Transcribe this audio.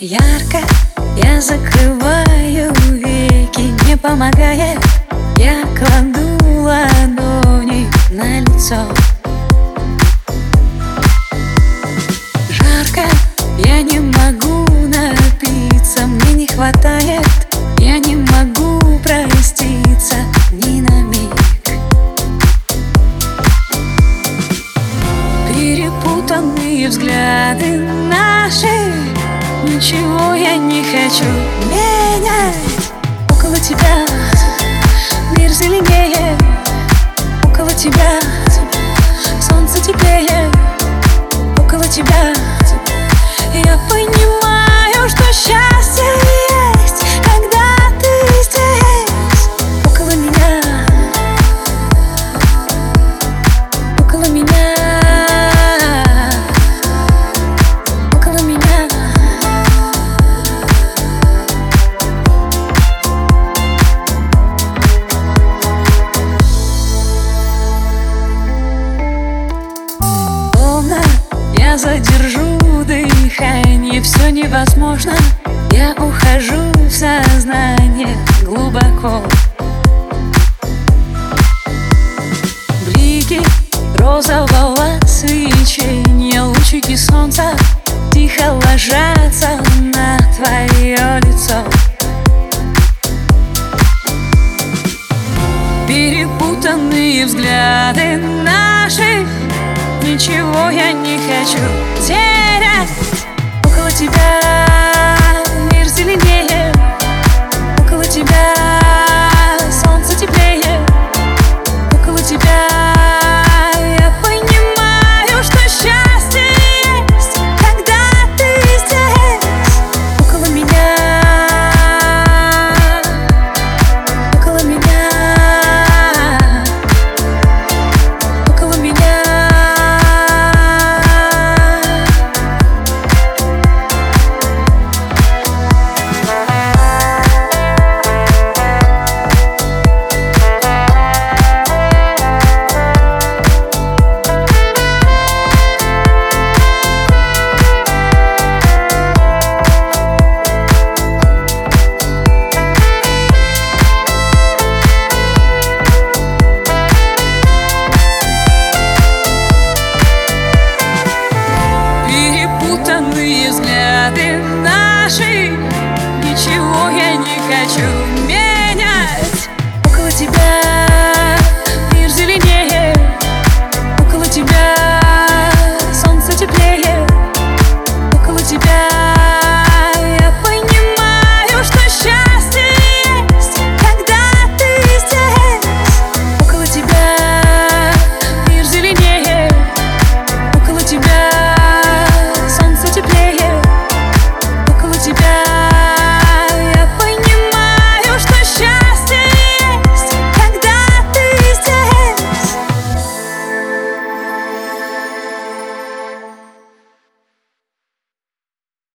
Ярко я закрываю веки, не помогает Я кладу ладони на лицо. Жарко, я не могу напиться, мне не хватает. Я не могу проститься ни на миг. Перепутанные взгляды наши Ничего я не хочу. Менять Около тебя мир зеленее. Около тебя солнце теплее. Около тебя я задержу дыхание Все невозможно. Я ухожу в сознание глубоко. Блики розового свечения Лучики солнца тихо ложатся на твое лицо. Перепутанные взгляды Ничего я не хочу. Терять Около тебя true.